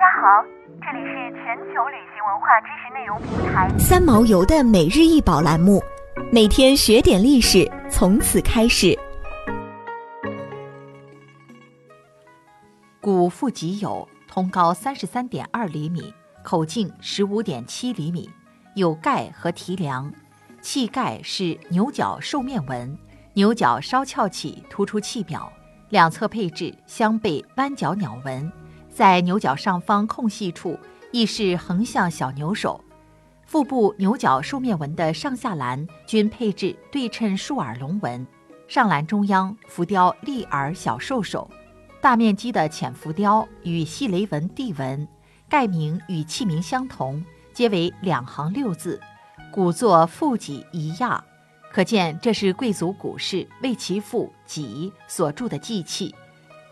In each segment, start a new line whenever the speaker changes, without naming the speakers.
家好，这里是全球旅行文化知识内容平台
三毛游的每日一宝栏目，每天学点历史，从此开始。
古腹棘有，通高三十三点二厘米，口径十五点七厘米，有盖和提梁。器盖是牛角兽面纹，牛角稍翘起，突出器表，两侧配置镶背弯角鸟纹。在牛角上方空隙处，亦是横向小牛首。腹部牛角兽面纹的上下栏均配置对称竖耳龙纹，上栏中央浮雕立耳小兽首。大面积的浅浮雕与细雷纹地纹，盖名与器名相同，皆为两行六字，古作腹脊一亚，可见这是贵族古士为其父脊所铸的祭器。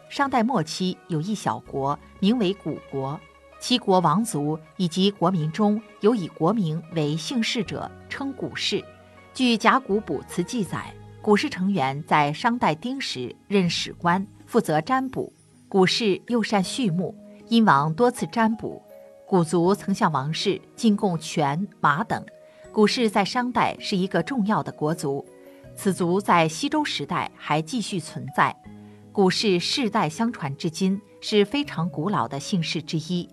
商代末期，有一小国名为古国，其国王族以及国民中有以国名为姓氏者，称古氏。据甲骨卜辞记载，古氏成员在商代丁时任史官，负责占卜。古氏又善畜牧，殷王多次占卜，古族曾向王室进贡犬马等。古氏在商代是一个重要的国族，此族在西周时代还继续存在。古氏世代相传至今，是非常古老的姓氏之一。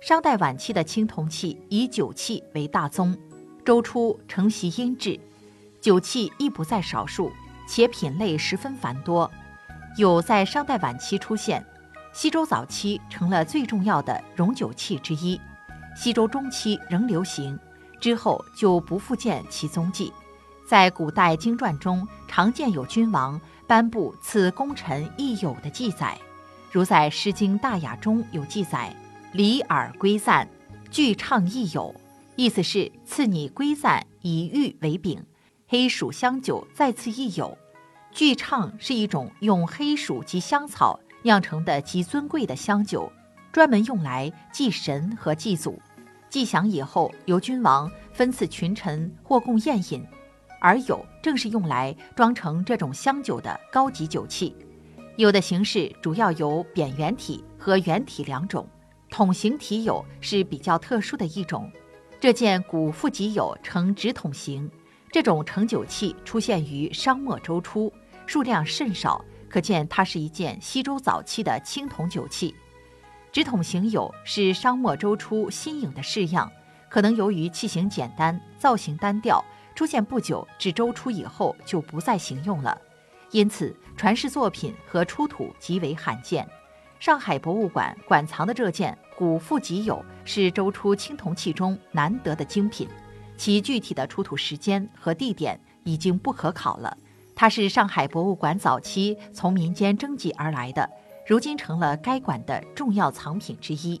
商代晚期的青铜器以酒器为大宗，周初承袭音制，酒器亦不在少数，且品类十分繁多。有在商代晚期出现，西周早期成了最重要的容酒器之一，西周中期仍流行，之后就不复见其踪迹。在古代经传中，常见有君王。颁布赐功臣亦有的记载，如在《诗经·大雅》中有记载：“礼尔归赞，具唱亦有。”意思是赐你归赞，以玉为柄，黑薯香酒再次亦有。具唱是一种用黑薯及香草酿成的极尊贵的香酒，专门用来祭神和祭祖。祭享以后，由君王分赐群臣或供宴饮。而有正是用来装成这种香酒的高级酒器，有的形式主要有扁圆体和圆体两种，筒形体有是比较特殊的一种。这件古腹脊有呈直筒形，这种盛酒器出现于商末周初，数量甚少，可见它是一件西周早期的青铜酒器。直筒形有是商末周初新颖的式样，可能由于器型简单，造型单调。出现不久，至周初以后就不再行用了，因此传世作品和出土极为罕见。上海博物馆馆藏的这件古腹脊有是周初青铜器中难得的精品，其具体的出土时间和地点已经不可考了。它是上海博物馆早期从民间征集而来的，如今成了该馆的重要藏品之一。